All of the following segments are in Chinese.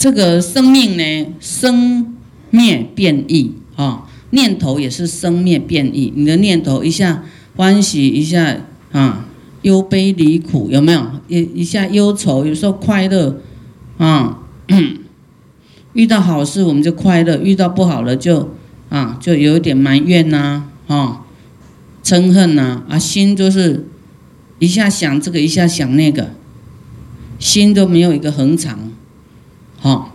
这个生命呢，生灭变异啊，念头也是生灭变异。你的念头一下欢喜，一下啊忧悲离苦，有没有？一一下忧愁，有时候快乐啊。遇到好事我们就快乐，遇到不好了就啊就有一点埋怨呐，啊嗔恨呐，啊心就是一下想这个，一下想那个，心都没有一个恒常。好，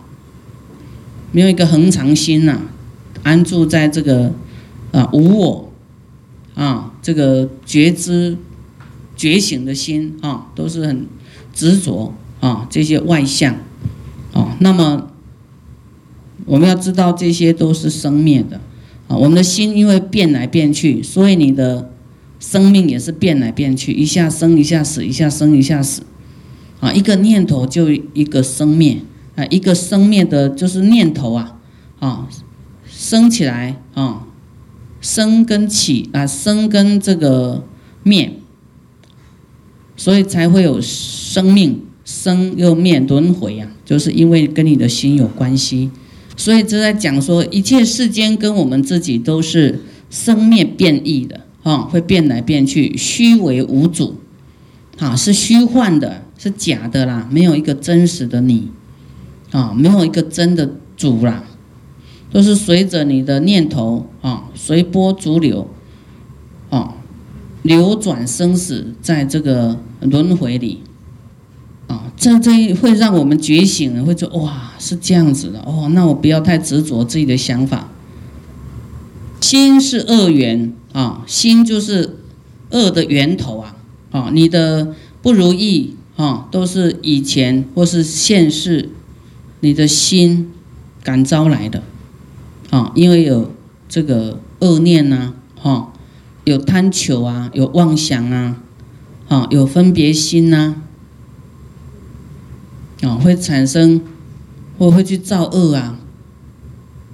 没有一个恒常心呐，安住在这个啊无我啊这个觉知觉醒的心啊，都是很执着啊这些外相啊。那么我们要知道，这些都是生灭的啊。我们的心因为变来变去，所以你的生命也是变来变去，一下生一下死，一下生一下死啊。一个念头就一个生灭。啊，一个生灭的，就是念头啊，啊，生起来啊，生跟起啊，生跟这个灭，所以才会有生命生又灭轮回啊，就是因为跟你的心有关系，所以这在讲说，一切世间跟我们自己都是生灭变异的啊，会变来变去，虚为无主，啊，是虚幻的，是假的啦，没有一个真实的你。啊，没有一个真的主啦，都是随着你的念头啊，随波逐流，啊，流转生死，在这个轮回里，啊，这这会让我们觉醒，会说哇，是这样子的哦，那我不要太执着自己的想法。心是恶缘啊，心就是恶的源头啊，啊，你的不如意啊，都是以前或是现世。你的心感召来的，啊，因为有这个恶念呐，哈，有贪求啊，有妄想啊，啊，有分别心呐，啊，会产生或会去造恶啊，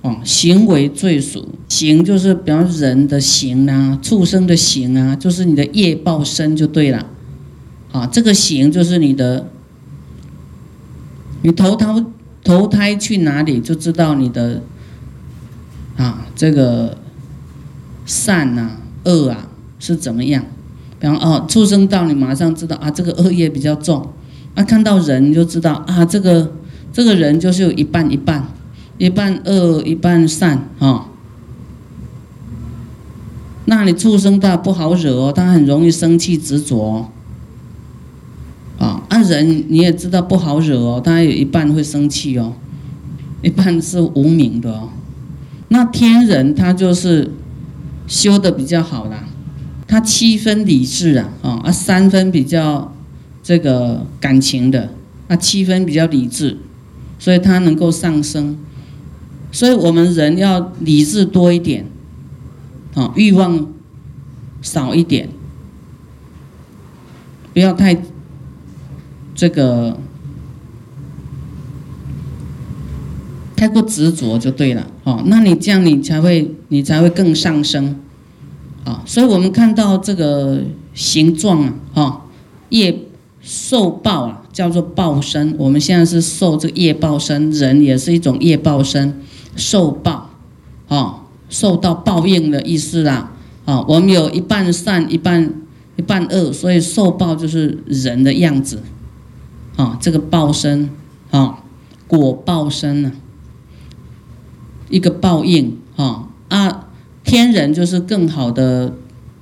哦，行为罪属，行就是比方人的行啊，畜生的行啊，就是你的业报身就对了，啊，这个行就是你的，你投胎。投胎去哪里就知道你的啊这个善呐恶啊是怎么样？比方哦，畜生道你马上知道啊，这个恶业比较重。啊，看到人就知道啊，这个这个人就是有一半一半，一半恶一半善啊。那你畜生道不好惹哦，他很容易生气执着。啊，人你也知道不好惹哦，他有一半会生气哦，一半是无名的哦。那天人他就是修的比较好啦，他七分理智啊，啊啊三分比较这个感情的，啊七分比较理智，所以他能够上升。所以我们人要理智多一点，啊欲望少一点，不要太。这个太过执着就对了，哦，那你这样你才会你才会更上升，啊，所以我们看到这个形状啊，哈，业受报啊，叫做报身。我们现在是受这个业报身，人也是一种业报身，受报，哦，受到报应的意思啦，啊，我们有一半善，一半一半恶，所以受报就是人的样子。啊，这个报身，啊，果报身呢，一个报应，啊啊，天人就是更好的，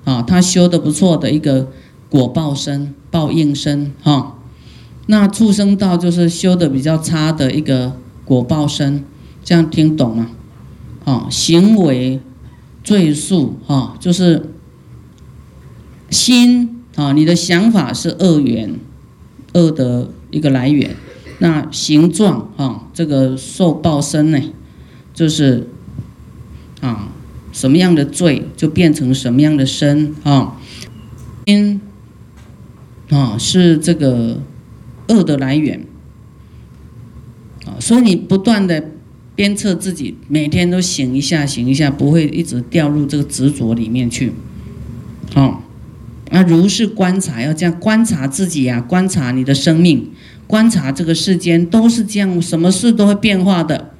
啊，他修的不错的一个果报身、报应身，哈，那畜生道就是修的比较差的一个果报身，这样听懂吗？啊，行为罪数，啊，就是心，啊，你的想法是恶缘，恶的。一个来源，那形状啊，这个受报身呢，就是啊，什么样的罪就变成什么样的身啊，因啊是这个恶的来源。啊，所以你不断的鞭策自己，每天都醒一下，醒一下，不会一直掉入这个执着里面去，好，那如是观察，要这样观察自己呀，观察你的生命。观察这个世间都是这样，什么事都会变化的。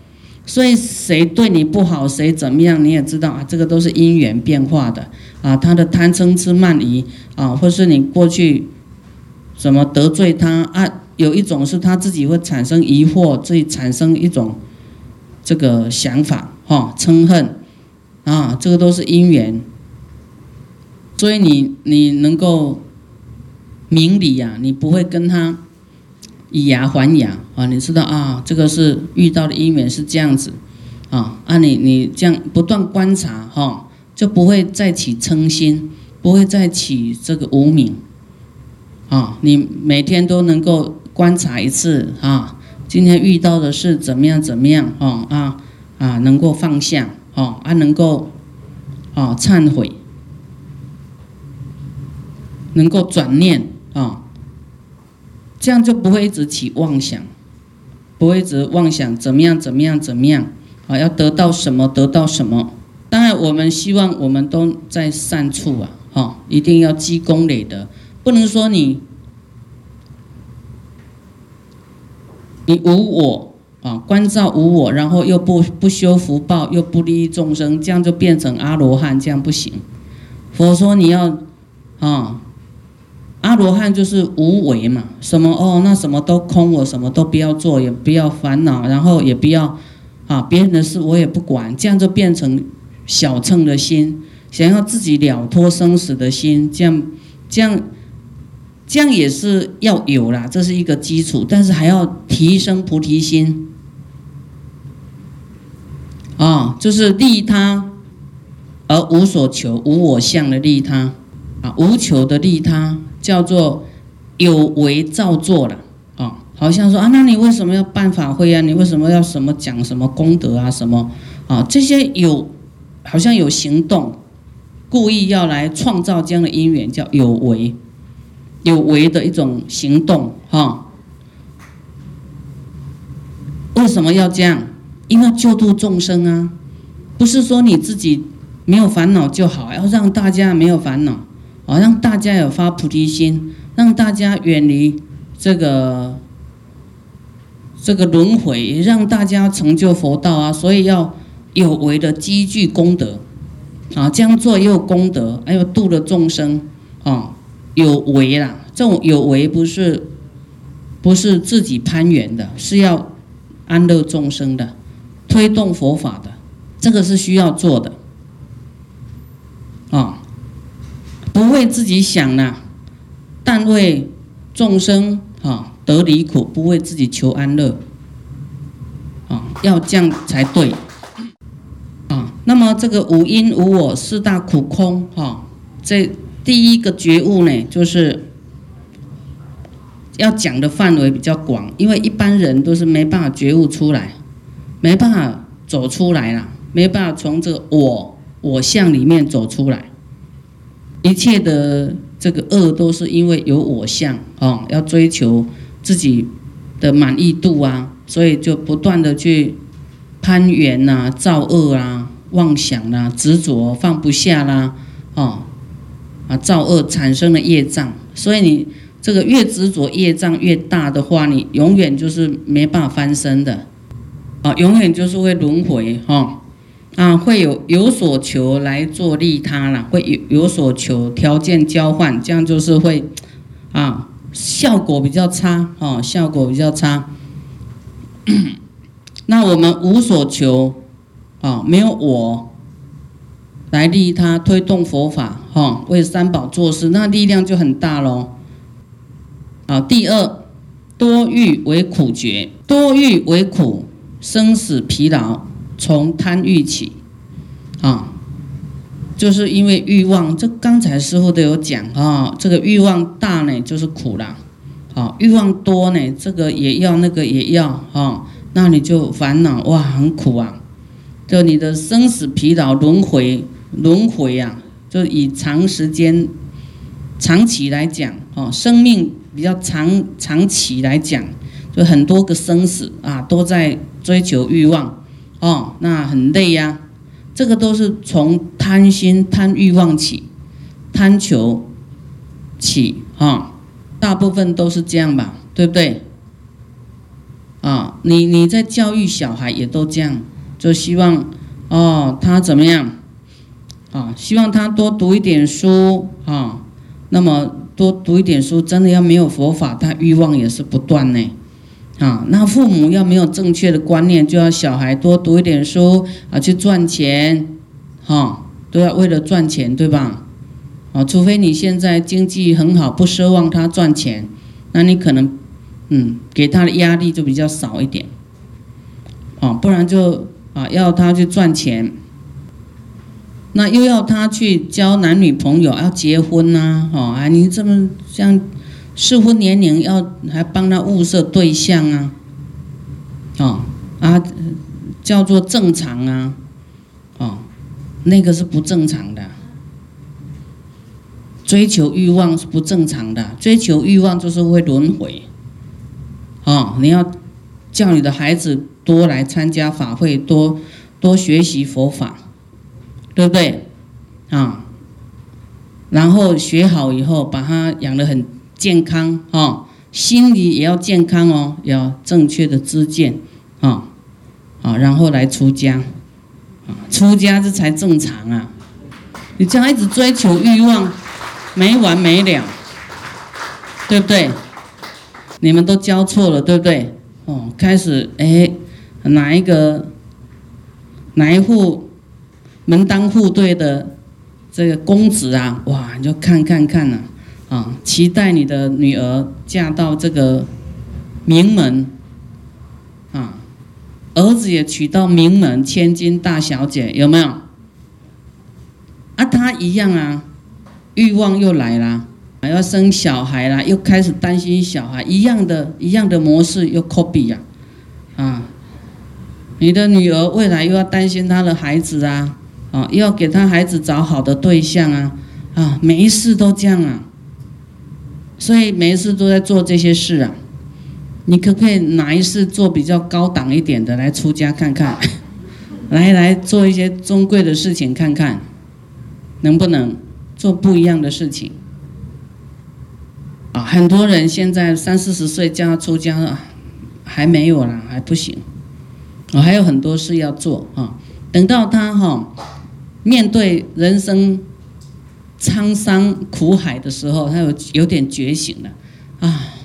所以谁对你不好，谁怎么样，你也知道啊，这个都是因缘变化的啊。他的贪嗔痴慢疑啊，或是你过去怎么得罪他啊？有一种是他自己会产生疑惑，自己产生一种这个想法哈，嗔恨啊，这个都是因缘。所以你你能够明理呀，你不会跟他。以牙还牙啊！你知道啊，这个是遇到的因缘是这样子啊。啊，你你这样不断观察哈，就不会再起嗔心，不会再起这个无名啊。你每天都能够观察一次啊，今天遇到的是怎么样怎么样啊啊啊，能够放下啊，啊能够啊忏悔，能够转念啊。这样就不会一直起妄想，不会一直妄想怎么样怎么样怎么样啊？要得到什么得到什么？当然，我们希望我们都在善处啊，哈，一定要积功累德，不能说你你无我啊，关照无我，然后又不不修福报，又不利益众生，这样就变成阿罗汉，这样不行。佛说你要啊。阿罗汉就是无为嘛，什么哦，那什么都空，我什么都不要做，也不要烦恼，然后也不要啊别人的事我也不管，这样就变成小乘的心，想要自己了脱生死的心，这样这样这样也是要有啦，这是一个基础，但是还要提升菩提心啊，就是利他而无所求，无我相的利他啊，无求的利他。叫做有为造作了啊，好像说啊，那你为什么要办法会啊？你为什么要什么讲什么功德啊？什么啊？这些有好像有行动，故意要来创造这样的因缘，叫有为，有为的一种行动哈。为什么要这样？因为救度众生啊，不是说你自己没有烦恼就好，要让大家没有烦恼。好让大家有发菩提心，让大家远离这个这个轮回，让大家成就佛道啊！所以要有为的积聚功德啊，这样做也有功德，还有度了众生啊，有为啦。这种有为不是不是自己攀缘的，是要安乐众生的，推动佛法的，这个是需要做的啊。不为自己想呐，但为众生啊得离苦，不为自己求安乐啊，要这样才对啊。那么这个五因无我四大苦空哈，这第一个觉悟呢，就是要讲的范围比较广，因为一般人都是没办法觉悟出来，没办法走出来了，没办法从这个我我相里面走出来。一切的这个恶都是因为有我相啊，要追求自己的满意度啊，所以就不断的去攀缘呐、造恶啊、妄想啦、执着放不下啦，哦啊造恶产生了业障，所以你这个越执着业障越大的话，你永远就是没办法翻身的，啊，永远就是会轮回哈。啊，会有有所求来做利他了，会有有所求条件交换，这样就是会啊，效果比较差哦，效果比较差。那我们无所求啊，没有我来利他，推动佛法哈，为三宝做事，那力量就很大喽。好，第二，多欲为苦觉，多欲为苦，生死疲劳。从贪欲起，啊，就是因为欲望。这刚才师傅都有讲啊，这个欲望大呢，就是苦啦，啊，欲望多呢，这个也要，那个也要，啊，那你就烦恼哇，很苦啊。就你的生死疲劳轮回轮回呀，就以长时间、长期来讲，哦，生命比较长长期来讲，就很多个生死啊，都在追求欲望。哦，那很累呀，这个都是从贪心、贪欲望起，贪求起，哈，大部分都是这样吧，对不对？啊，你你在教育小孩也都这样，就希望哦他怎么样啊？希望他多读一点书啊。那么多读一点书，真的要没有佛法，他欲望也是不断呢。啊，那父母要没有正确的观念，就要小孩多读一点书啊，去赚钱，哈，都要为了赚钱，对吧？啊，除非你现在经济很好，不奢望他赚钱，那你可能。嗯，给他的压力就比较少一点，哦，不然就啊要他去赚钱，那又要他去交男女朋友，要结婚呐，哦啊，你这么像适婚年龄要还帮他物色对象啊，哦啊叫做正常啊，哦，那个是不正常的，追求欲望是不正常的，追求欲望就是会轮回。哦，你要叫你的孩子多来参加法会，多多学习佛法，对不对？啊，然后学好以后，把他养得很健康，哦，心理也要健康哦，要正确的知见，啊，啊，然后来出家，啊，出家这才正常啊！你这样一直追求欲望，没完没了，对不对？你们都教错了，对不对？哦，开始哎，哪一个哪一户门当户对的这个公子啊？哇，你就看看看呐，啊，啊期待你的女儿嫁到这个名门啊，儿子也娶到名门千金大小姐，有没有？啊，他一样啊，欲望又来了。还要生小孩啦，又开始担心小孩，一样的一样的模式又 copy 呀，啊，你的女儿未来又要担心她的孩子啊，啊，又要给她孩子找好的对象啊，啊，每一事都这样啊，所以每一次都在做这些事啊，你可不可以哪一次做比较高档一点的来出家看看，来来做一些尊贵的事情看看，能不能做不一样的事情？啊，很多人现在三四十岁叫他出家了，还没有啦，还不行。我还有很多事要做啊。等到他哈面对人生沧桑苦海的时候，他有有点觉醒了啊。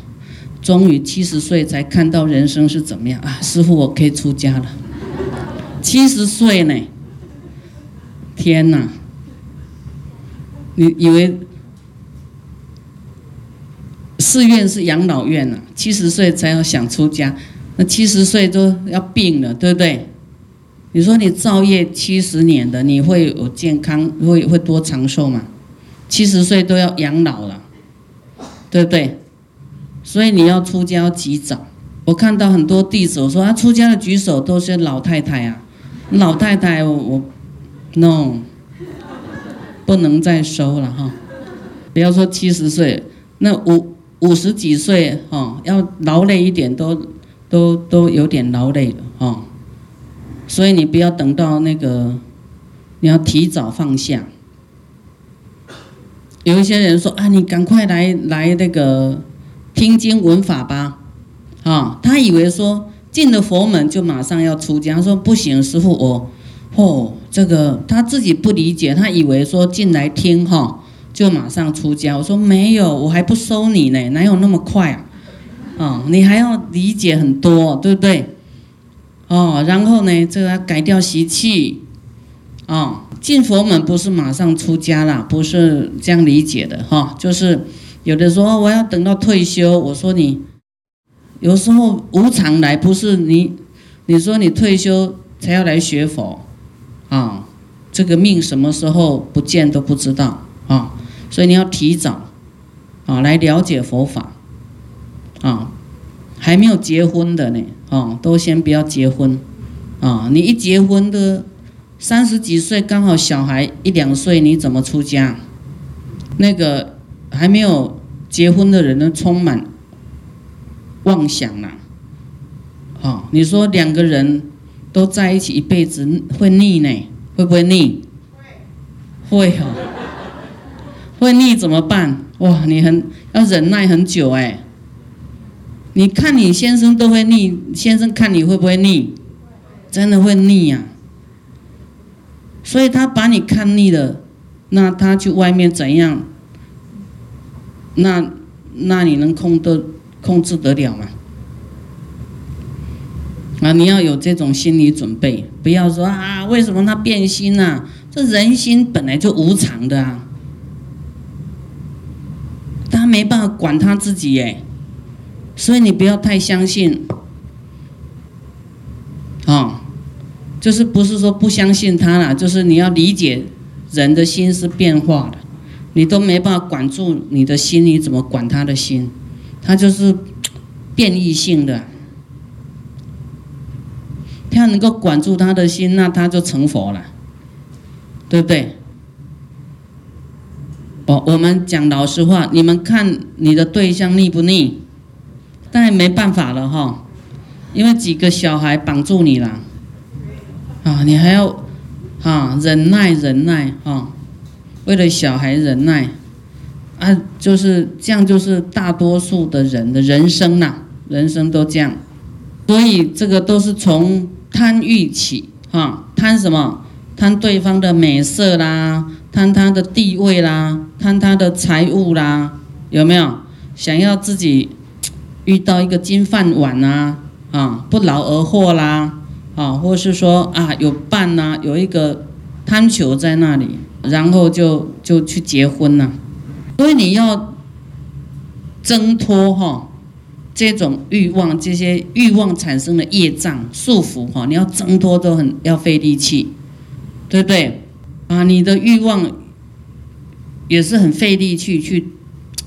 终于七十岁才看到人生是怎么样啊！师傅，我可以出家了。七十岁呢？天哪！你以为？寺院是养老院呐，七十岁才要想出家，那七十岁都要病了，对不对？你说你造业七十年的，你会有健康，会会多长寿吗？七十岁都要养老了，对不对？所以你要出家要及早。我看到很多弟子，我说啊出家的举手都是老太太啊，老太太我，no，不能再收了哈，不要说七十岁，那五。五十几岁哈，要劳累一点都都都有点劳累了哈，所以你不要等到那个，你要提早放下。有一些人说啊，你赶快来来那个听经闻法吧，啊，他以为说进了佛门就马上要出家，说不行，师傅我，哦，这个他自己不理解，他以为说进来听哈。就马上出家，我说没有，我还不收你呢，哪有那么快啊？哦，你还要理解很多，对不对？哦，然后呢，这个改掉习气，哦，进佛门不是马上出家啦，不是这样理解的哈，就是有的说我要等到退休，我说你有时候无常来，不是你，你说你退休才要来学佛，啊，这个命什么时候不见都不知道啊。所以你要提早，啊，来了解佛法，啊，还没有结婚的呢，啊，都先不要结婚，啊，你一结婚的三十几岁，刚好小孩一两岁，你怎么出家？那个还没有结婚的人呢，充满妄想啦，啊，你说两个人都在一起一辈子会腻呢？会不会腻？会，会哦。会腻怎么办？哇，你很要忍耐很久哎，你看你先生都会腻，先生看你会不会腻？真的会腻呀。所以他把你看腻了，那他去外面怎样？那那你能控得控制得了吗？啊，你要有这种心理准备，不要说啊，为什么他变心呢？这人心本来就无常的啊，他没办法管他自己耶。所以你不要太相信，啊，就是不是说不相信他了，就是你要理解人的心是变化的，你都没办法管住你的心，你怎么管他的心？他就是变异性的，他能够管住他的心，那他就成佛了，对不对？我，我们讲老实话，你们看你的对象腻不腻？但没办法了哈，因为几个小孩绑住你了，啊，你还要啊忍耐忍耐啊，为了小孩忍耐，啊，就是这样，就是大多数的人的人生呐，人生都这样，所以这个都是从贪欲起啊，贪什么？贪对方的美色啦，贪他的地位啦，贪他的财物啦，有没有？想要自己。遇到一个金饭碗呐，啊，不劳而获啦，啊，或是说啊有伴呐，有一个贪求在那里，然后就就去结婚了。所以你要挣脱哈这种欲望，这些欲望产生的业障束缚哈，你要挣脱都很要费力气，对不对？啊，你的欲望也是很费力气去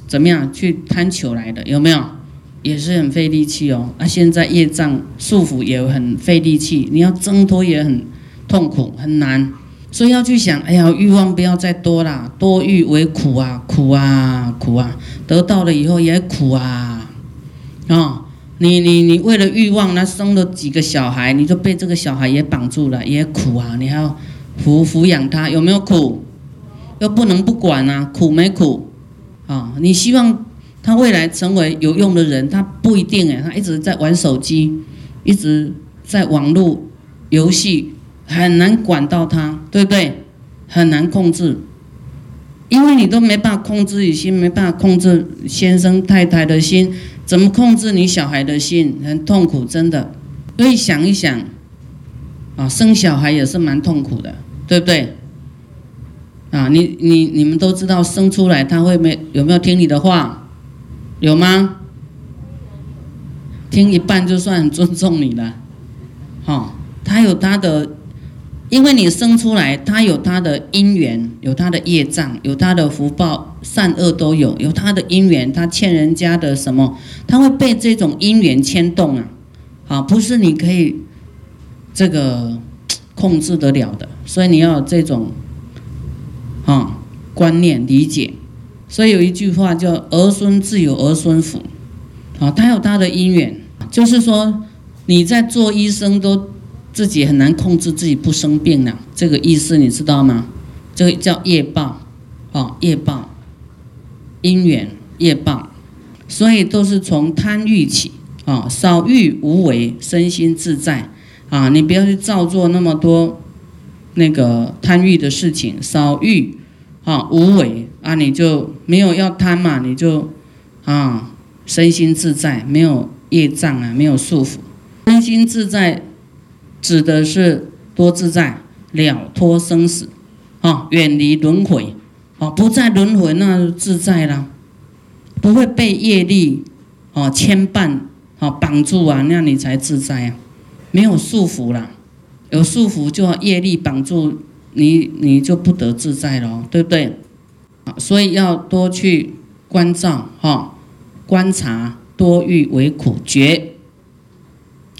怎么样去贪求来的，有没有？也是很费力气哦，啊，现在业障束缚也很费力气，你要挣脱也很痛苦很难，所以要去想，哎呀，欲望不要再多啦，多欲为苦啊，苦啊，苦啊，得到了以后也苦啊，啊，你你你为了欲望，那生了几个小孩，你就被这个小孩也绑住了，也苦啊，你还要抚抚养他，有没有苦？又不能不管啊，苦没苦？啊，你希望。他未来成为有用的人，他不一定哎，他一直在玩手机，一直在网络游戏，很难管到他，对不对？很难控制，因为你都没办法控制你心，没办法控制先生太太的心，怎么控制你小孩的心？很痛苦，真的。所以想一想，啊，生小孩也是蛮痛苦的，对不对？啊，你你你们都知道，生出来他会没有没有听你的话？有吗？听一半就算尊重你了，好，他有他的，因为你生出来，他有他的因缘，有他的业障，有他的福报，善恶都有，有他的因缘，他欠人家的什么，他会被这种因缘牵动啊，啊，不是你可以这个控制得了的，所以你要有这种啊观念理解。所以有一句话叫“儿孙自有儿孙福”，啊，他有他的因缘，就是说你在做医生都自己很难控制自己不生病了，这个意思你知道吗？这个叫业报，啊，业报，因缘。业报，所以都是从贪欲起，啊，少欲无为，身心自在，啊，你不要去造作那么多那个贪欲的事情，少欲。啊，无为。啊，你就没有要贪嘛，你就啊，身心自在，没有业障啊，没有束缚，身心自在指的是多自在，了脱生死，啊，远离轮回，啊，不再轮回，那自在了，不会被业力啊牵绊啊绑住啊，那样你才自在啊，没有束缚了，有束缚就要业力绑住。你你就不得自在了，对不对？啊，所以要多去关照哈，观察多欲为苦觉，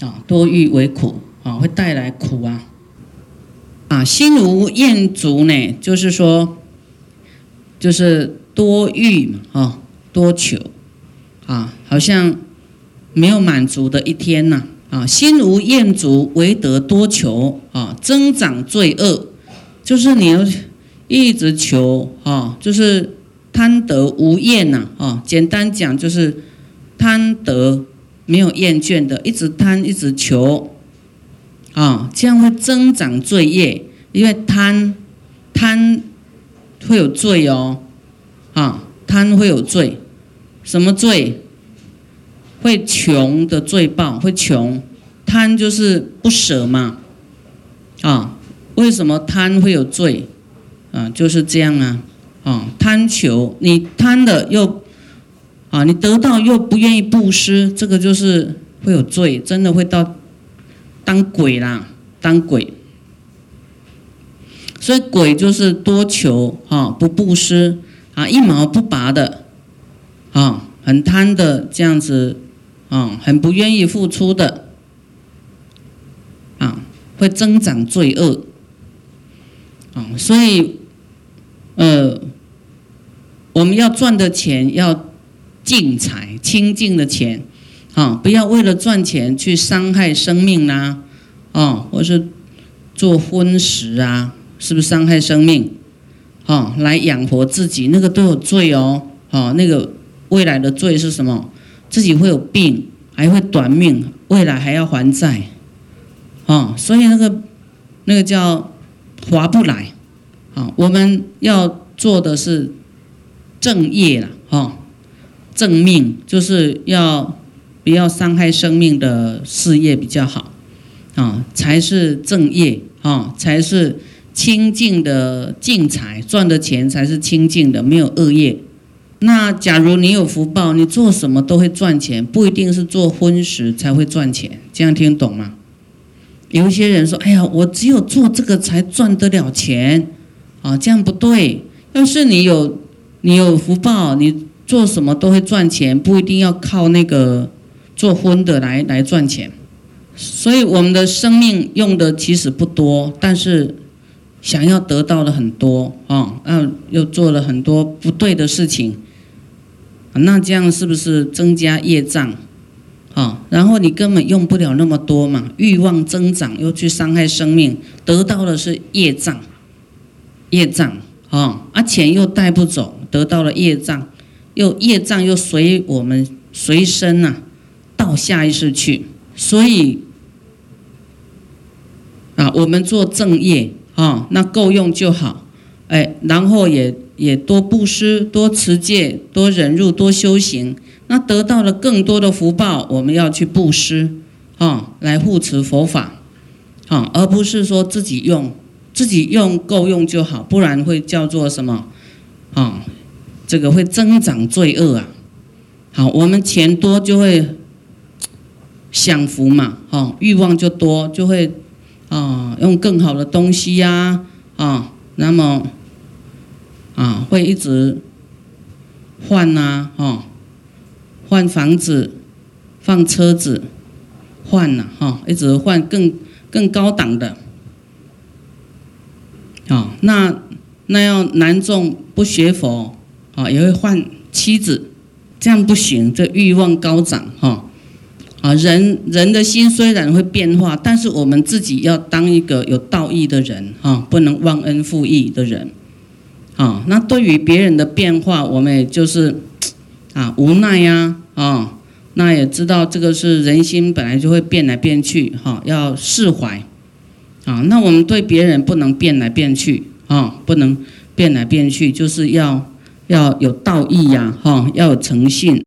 啊，多欲为苦啊，会带来苦啊，啊，心无厌足呢，就是说，就是多欲嘛，啊，多求，啊，好像没有满足的一天呐，啊，心无厌足，唯得多求，啊，增长罪恶。就是你要一直求啊，就是贪得无厌呐啊。简单讲就是贪得没有厌倦的，一直贪，一直求，啊，这样会增长罪业，因为贪，贪会有罪哦，啊，贪会有罪，什么罪？会穷的罪报，会穷，贪就是不舍嘛，啊，为什么贪会有罪？啊，就是这样啊，啊，贪求，你贪的又，啊，你得到又不愿意布施，这个就是会有罪，真的会到当鬼啦，当鬼。所以鬼就是多求啊，不布施啊，一毛不拔的，啊，很贪的这样子。啊，很不愿意付出的，啊，会增长罪恶，所以，呃，我们要赚的钱要净财、清净的钱，啊，不要为了赚钱去伤害生命啦，啊，或是做荤食啊，是不是伤害生命？啊，来养活自己，那个都有罪哦，啊，那个未来的罪是什么？自己会有病，还会短命，未来还要还债，啊，所以那个那个叫划不来，啊，我们要做的是正业了，哈，正命就是要不要伤害生命的事业比较好，啊，才是正业，啊，才是清净的净财，赚的钱才是清净的，没有恶业。那假如你有福报，你做什么都会赚钱，不一定是做荤食才会赚钱。这样听懂吗？有一些人说：“哎呀，我只有做这个才赚得了钱。”啊，这样不对。要是你有你有福报，你做什么都会赚钱，不一定要靠那个做荤的来来赚钱。所以我们的生命用的其实不多，但是。想要得到的很多啊，那又做了很多不对的事情，那这样是不是增加业障？啊，然后你根本用不了那么多嘛，欲望增长又去伤害生命，得到的是业障，业障啊，啊钱又带不走，得到了业障，又业障又随我们随身呐，到下一世去，所以啊，我们做正业。啊，那够用就好，哎，然后也也多布施、多持戒、多忍辱、多修行，那得到了更多的福报，我们要去布施，啊，来护持佛法，啊，而不是说自己用，自己用够用就好，不然会叫做什么？啊，这个会增长罪恶啊。好，我们钱多就会享福嘛，哈，欲望就多，就会。啊，用更好的东西呀，啊，那么，啊，会一直换呐，哈，换房子，放车子，换了，哈，一直换更更高档的，啊，那那要男众不学佛，啊，也会换妻子，这样不行，这欲望高涨，哈。啊，人人的心虽然会变化，但是我们自己要当一个有道义的人，哈，不能忘恩负义的人，啊，那对于别人的变化，我们也就是啊无奈呀，啊那也知道这个是人心本来就会变来变去，哈，要释怀，啊，那我们对别人不能变来变去，啊，不能变来变去，就是要要有道义呀，哈，要有诚信。